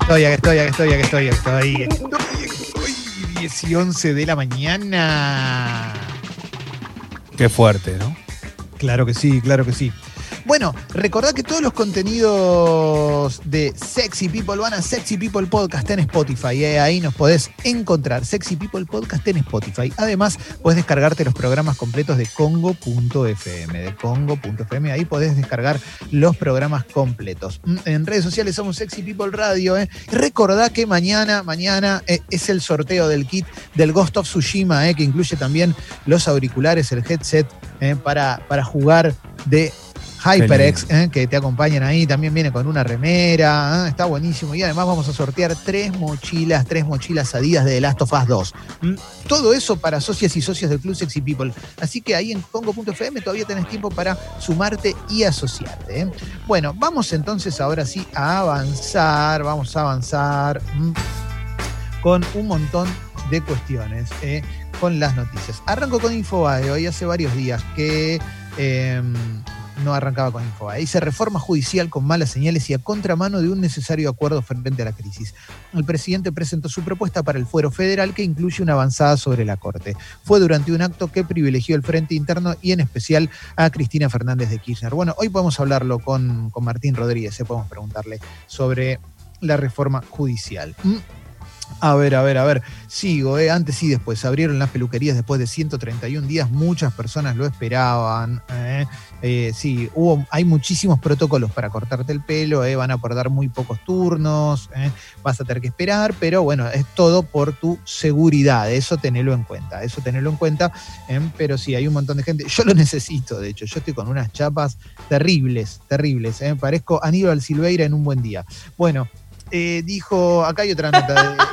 Estoy, aquí estoy, aquí estoy, aquí estoy, aquí estoy, aquí estoy, estoy. 10 y 11 de la mañana. Qué fuerte, ¿no? Claro que sí, claro que sí. Bueno, recordad que todos los contenidos de Sexy People van a Sexy People Podcast en Spotify. ¿eh? Ahí nos podés encontrar. Sexy People Podcast en Spotify. Además, podés descargarte los programas completos de Congo.fm. De Congo.fm. Ahí podés descargar los programas completos. Mm, En redes sociales somos Sexy People Radio. ¿eh? Recordá que mañana, mañana eh, es el sorteo del kit del Ghost of Tsushima, ¿eh? que incluye también los auriculares, el headset para, para jugar de HyperX, ¿eh? que te acompañan ahí, también viene con una remera, ¿eh? está buenísimo. Y además vamos a sortear tres mochilas, tres mochilas adidas de The Last of Us 2. ¿Mm? Todo eso para socias y socios del Club Sexy People. Así que ahí en Congo.fm todavía tenés tiempo para sumarte y asociarte. ¿eh? Bueno, vamos entonces ahora sí a avanzar, vamos a avanzar ¿m? con un montón de cuestiones, con las noticias. Arranco con Infobae, hoy hace varios días que... no arrancaba con Infobae. Dice reforma judicial con malas señales y a contramano de un necesario acuerdo frente a la crisis. El presidente presentó su propuesta para el fuero federal que incluye una avanzada sobre la Corte. Fue durante un acto que privilegió el Frente Interno y en especial a Cristina Fernández de Kirchner. Bueno, hoy podemos hablarlo con, con Martín Rodríguez, ¿eh? podemos preguntarle sobre la reforma judicial. ¿Mm? A ver, a ver, a ver. Sigo, ¿eh? antes y después. Abrieron las peluquerías después de 131 días. Muchas personas lo esperaban. ¿eh? Eh, sí, hubo, hay muchísimos protocolos para cortarte el pelo. ¿eh? Van a poder dar muy pocos turnos. Vas a tener que esperar. Pero bueno, es todo por tu seguridad. Eso tenelo en cuenta. Eso tenelo en cuenta. Pero sí, hay un montón de gente. Yo lo necesito, de hecho. Yo estoy con unas chapas terribles, terribles. Parezco Aníbal Silveira en un buen día. Bueno, eh, dijo, acá hay otra nota. de-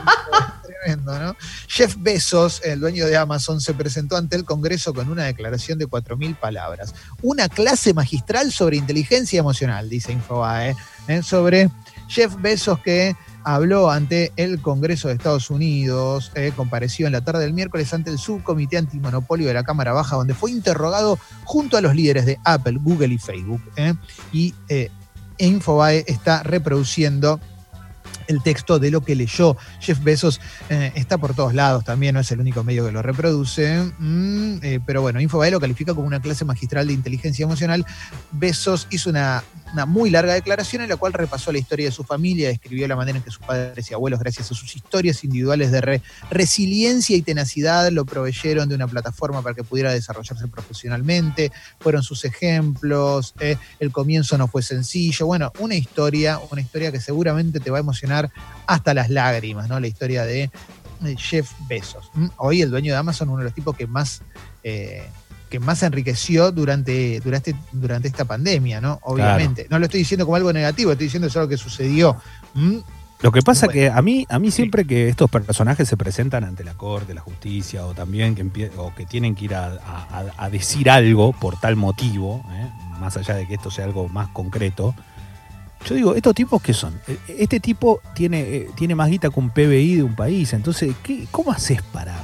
tremendo, ¿no? Jeff Bezos, el dueño de Amazon, se presentó ante el Congreso con una declaración de 4.000 palabras. Una clase magistral sobre inteligencia emocional, dice Infobae, ¿eh? sobre Jeff Bezos que habló ante el Congreso de Estados Unidos, eh, compareció en la tarde del miércoles ante el subcomité antimonopolio de la Cámara Baja, donde fue interrogado junto a los líderes de Apple, Google y Facebook. ¿eh? Y eh, Infobae está reproduciendo el texto de lo que leyó Jeff Bezos eh, está por todos lados también, no es el único medio que lo reproduce, mm, eh, pero bueno, Infobae lo califica como una clase magistral de inteligencia emocional. Bezos hizo una, una muy larga declaración en la cual repasó la historia de su familia, describió la manera en que sus padres y abuelos, gracias a sus historias individuales de re- resiliencia y tenacidad, lo proveyeron de una plataforma para que pudiera desarrollarse profesionalmente, fueron sus ejemplos, eh, el comienzo no fue sencillo, bueno, una historia, una historia que seguramente te va a emocionar hasta las lágrimas, ¿no? La historia de Jeff Bezos. ¿m? Hoy el dueño de Amazon, uno de los tipos que más, eh, que más enriqueció durante, durante, durante esta pandemia, ¿no? Obviamente. No lo estoy diciendo como algo negativo, estoy diciendo eso es algo que sucedió. ¿m? Lo que pasa Bueno. que a mí, a mí siempre que estos personajes se presentan ante la corte, la justicia, o también que, o que tienen que ir a, a- a- a decir algo por tal motivo, ¿eh? más allá de que esto sea algo más concreto, yo digo, ¿estos tipos qué son? Eh, Este tipo tiene, eh, tiene más guita que un PBI de un país, entonces, ¿qué, ¿cómo haces para...?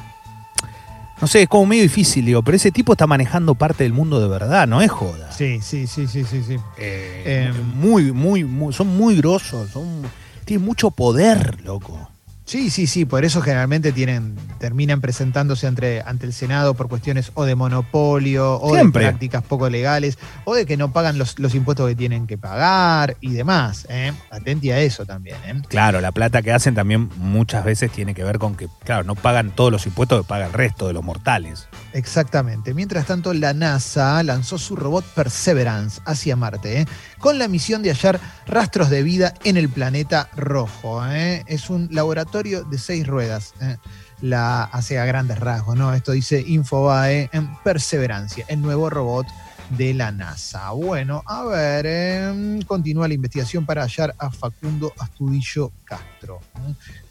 No sé, es como medio difícil, digo, pero ese tipo está manejando parte del mundo de verdad, no es joda. Sí, sí, sí, sí, sí, sí. Eh, Em. muy, muy, muy, son muy grosos, son, tienen mucho poder, loco. Sí, sí, sí, por eso generalmente tienen, terminan presentándose ante, ante el Senado por cuestiones o de monopolio, o Siempre. de prácticas poco legales, o de que no pagan los, los impuestos que tienen que pagar y demás. ¿eh? Atenti a eso también. ¿eh? Claro, la plata que hacen también muchas veces tiene que ver con que, claro, no pagan todos los impuestos que paga el resto de los mortales. Exactamente. Mientras tanto, la NASA lanzó su robot Perseverance hacia Marte, ¿eh? con la misión de hallar rastros de vida en el planeta rojo. ¿eh? Es un laboratorio de seis ruedas. ¿eh? La hace a grandes rasgos, ¿no? Esto dice Infobae en Perseverancia, el nuevo robot de la NASA. Bueno, a ver, eh, continúa la investigación para hallar a Facundo Astudillo Castro,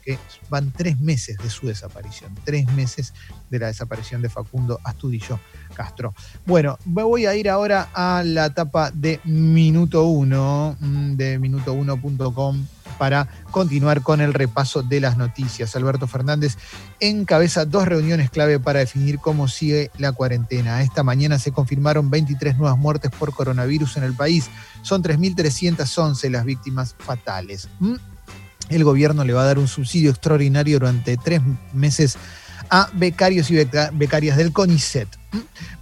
que van tres meses de su desaparición, tres meses de la desaparición de Facundo Astudillo Castro. Bueno, me voy a ir ahora a la etapa de Minuto 1, mm, de minuto1.com para continuar con el repaso de las noticias. Alberto Fernández encabeza dos reuniones clave para definir cómo sigue la cuarentena. Esta mañana se confirmaron 23 nuevas muertes por coronavirus en el país. Son 3.311 las víctimas fatales. ¿Mm? El gobierno le va a dar un subsidio extraordinario durante tres meses a becarios y becarias del CONICET.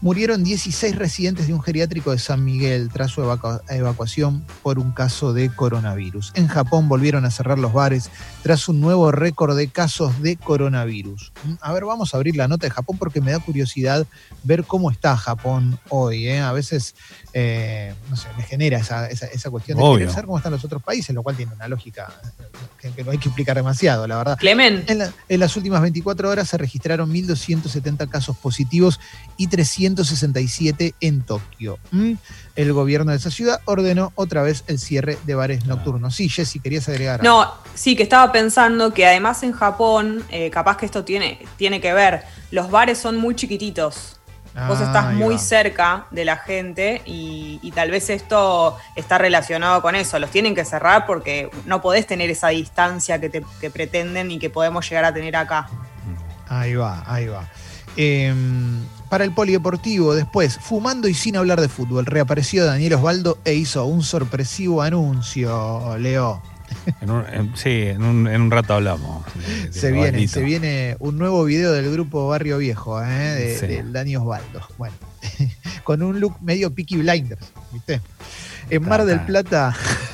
Murieron 16 residentes de un geriátrico de San Miguel tras su evacuación por un caso de coronavirus. En Japón volvieron a cerrar los bares tras un nuevo récord de casos de coronavirus. A ver, vamos a abrir la nota de Japón porque me da curiosidad ver cómo está Japón hoy. ¿eh? A veces, eh, no sé, me genera esa, cuestión de saber cómo están los otros países, lo cual tiene una lógica que, no hay que explicar demasiado, la verdad. Clemen. En, en las últimas 24 horas se registraron 1.270 casos positivos y 367 en Tokio. ¿Mm? El gobierno de esa ciudad ordenó otra vez el cierre de bares nocturnos. Sí, Jessy, querías agregar. No, sí, que estaba pensando que además en Japón, eh, capaz que esto tiene, tiene que ver, los bares son muy chiquititos. Vos estás ah, muy cerca de la gente y, tal vez esto está relacionado con eso. Los tienen que cerrar porque no podés tener esa distancia que, te, que pretenden y que podemos llegar a tener acá. Ahí va, ahí va. Em, para el polideportivo, después, fumando y sin hablar de fútbol, reapareció Daniel Osvaldo e hizo un sorpresivo anuncio, Leo. sí, en un, rato hablamos. se, viene, se viene un nuevo video del grupo Barrio Viejo, ¿eh? de, Daniel Osvaldo. Bueno, con un look medio Peaky Blinders, ¿viste? En Mar del Plata,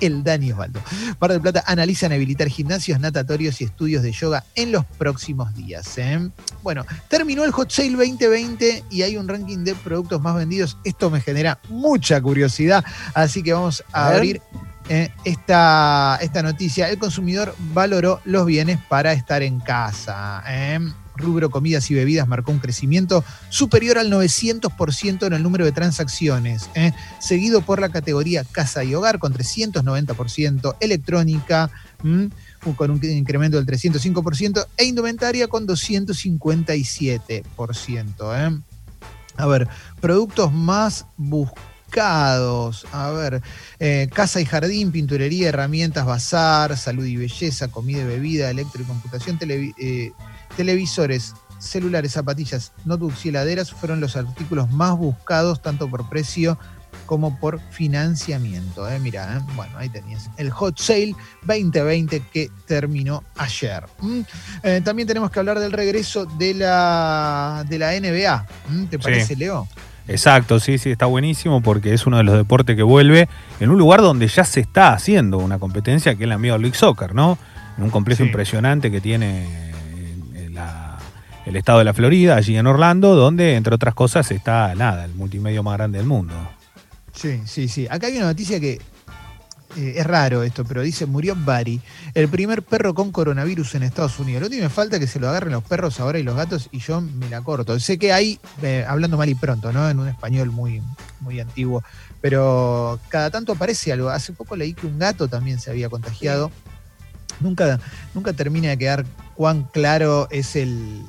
el Dani Osvaldo. Mar del Plata analizan habilitar gimnasios, natatorios y estudios de yoga en los próximos días. ¿eh? Bueno, terminó el Hot Sale 2020 y hay un ranking de productos más vendidos. Esto me genera mucha curiosidad, así que vamos a, abrir eh, esta, esta noticia. El consumidor valoró los bienes para estar en casa. ¿eh? Rubro comidas y bebidas marcó un crecimiento superior al 900% en el número de transacciones, ¿eh? seguido por la categoría casa y hogar con 390%, electrónica con un incremento del 305% e indumentaria con 257%. ¿eh? A ver, productos más buscados. A ver, eh, casa y jardín, pinturería, herramientas, bazar, salud y belleza, comida y bebida, electro y computación, televisión televisores, celulares, zapatillas, notebooks y heladeras fueron los artículos más buscados tanto por precio como por financiamiento. ¿eh? Mira, ¿eh? bueno, ahí tenías el Hot Sale 2020 que terminó ayer. Eh, también tenemos que hablar del regreso de la, de la NBA. ¿Te parece, Leo? Exacto, sí, sí, está buenísimo porque es uno de los deportes que vuelve en un lugar donde ya se está haciendo una competencia que es la Major League Soccer, ¿no? En un complejo impresionante que tiene el estado de la Florida, allí en Orlando, donde, entre otras cosas, está nada, el multimedio más grande del mundo. Sí, sí, sí. Acá hay una noticia que eh, es raro esto, pero dice, murió Barry, el primer perro con coronavirus en Estados Unidos. Lo único que me falta es que se lo agarren los perros ahora y los gatos y yo me la corto. Sé que hay, eh, hablando mal y pronto, ¿no? En un español muy, muy antiguo, pero cada tanto aparece algo. Hace poco leí que un gato también se había contagiado. Nunca, nunca termina de quedar cuán claro es el,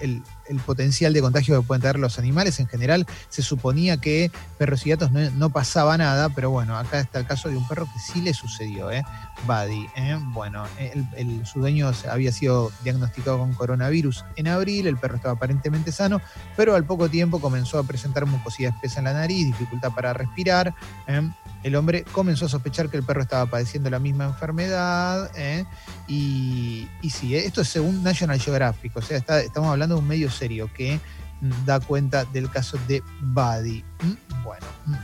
el, potencial de contagio que pueden tener los animales. En general, se suponía que perros y gatos no, pasaba nada, pero bueno, acá está el caso de un perro que sí le sucedió, ¿eh? Buddy. ¿eh? Bueno, el, su dueño había sido diagnosticado con coronavirus en abril, el perro estaba aparentemente sano, pero al poco tiempo comenzó a presentar mucosidad espesa en la nariz, dificultad para respirar. ¿eh? el hombre comenzó a sospechar que el perro estaba padeciendo la misma enfermedad. ¿eh? Y, y, sí. Esto es según National Geographic, o sea, estamos hablando de un medio serio que da cuenta del caso de Buddy. Mm, bueno, mm,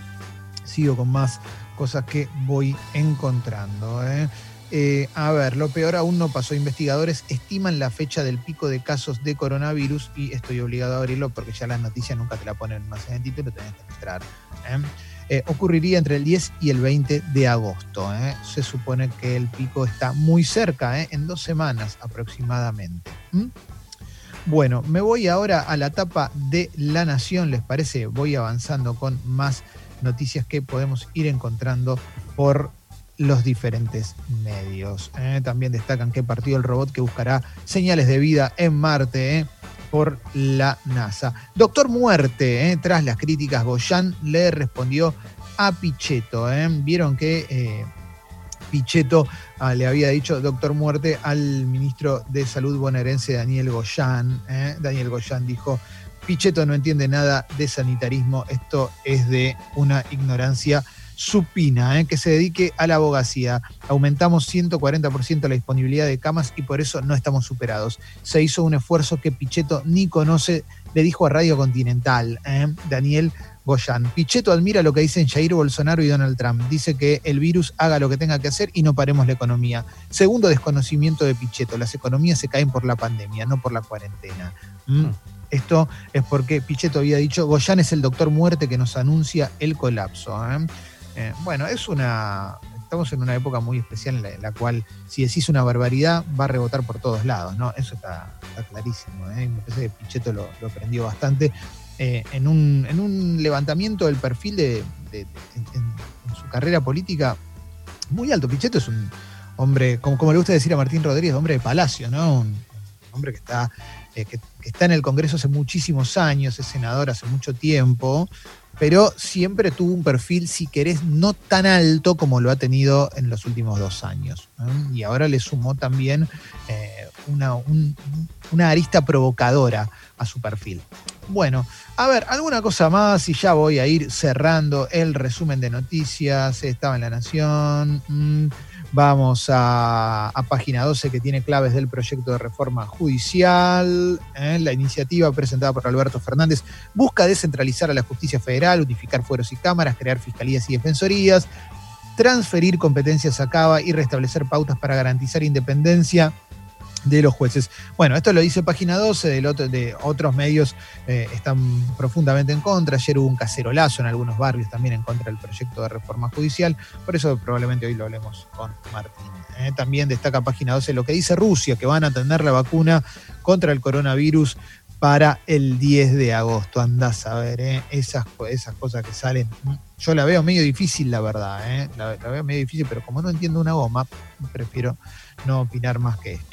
sigo con más cosas que voy encontrando. ¿eh? a ver, lo peor aún no pasó. Investigadores estiman la fecha del pico de casos de coronavirus y estoy obligado a abrirlo porque ya las noticias nunca te la ponen más en el título, tenés que entrar. Eh, ocurriría entre el 10 y el 20 de agosto. ¿eh? Se supone que el pico está muy cerca, ¿eh? en dos semanas aproximadamente. Bueno, me voy ahora a la etapa de La Nación, ¿les parece? Voy avanzando con más noticias que podemos ir encontrando por los diferentes medios. También destacan que partió el robot que buscará señales de vida en Marte por la NASA. Doctor Muerte, eh, tras las críticas, Goyan le respondió a Pichetto. Eh. Vieron que eh, Pichetto ah, le había dicho doctor muerte al ministro de Salud bonaerense Daniel Goyán. ¿eh? Daniel Goyán dijo, Pichetto no entiende nada de sanitarismo, esto es de una ignorancia supina, ¿eh? que se dedique a la abogacía. Aumentamos 140% la disponibilidad de camas y por eso no estamos superados. Se hizo un esfuerzo que Pichetto ni conoce, le dijo a Radio Continental, ¿eh? Daniel Goyan. Pichetto admira lo que dicen Jair Bolsonaro y Donald Trump. Dice que el virus haga lo que tenga que hacer y no paremos la economía. Segundo desconocimiento de Pichetto. Las economías se caen por la pandemia, no por la cuarentena. ¿Mm? Hmm. Esto es porque Pichetto había dicho, Goyan es el doctor muerte que nos anuncia el colapso. ¿eh? Eh, bueno, es una. Estamos en una época muy especial en la, cual, si decís una barbaridad, va a rebotar por todos lados, ¿no? Eso está, clarísimo. ¿eh? Me parece que Pichetto lo, aprendió bastante. Eh, en, un, levantamiento del perfil de, en, su carrera política muy alto. Pichetto es un hombre, como, como le gusta decir a Martín Rodríguez, hombre de palacio, ¿no? Un, hombre que está, eh, que, está en el Congreso hace muchísimos años, es senador hace mucho tiempo, pero siempre tuvo un perfil, si querés, no tan alto como lo ha tenido en los últimos dos años. Y ahora le sumó también eh, una, una arista provocadora a su perfil. Bueno, a ver, alguna cosa más y ya voy a ir cerrando el resumen de noticias. Estaba en La Nación. Mm, vamos a, página 12 que tiene claves del proyecto de reforma judicial. ¿eh? La iniciativa presentada por Alberto Fernández busca descentralizar a la justicia federal, unificar fueros y cámaras, crear fiscalías y defensorías, transferir competencias a Cava y restablecer pautas para garantizar independencia de los jueces. Bueno, esto lo dice página 12, de otros medios eh, están profundamente en contra. Ayer hubo un cacerolazo en algunos barrios también en contra del proyecto de reforma judicial, por eso probablemente hoy lo hablemos con Martín. Eh. También destaca página 12 lo que dice Rusia, que van a tener la vacuna contra el coronavirus para el 10 de agosto. Andás a ver, eh, esas, esas cosas que salen. Yo la veo medio difícil, la verdad. La, la veo medio difícil, pero como no entiendo una goma, prefiero no opinar más que esto.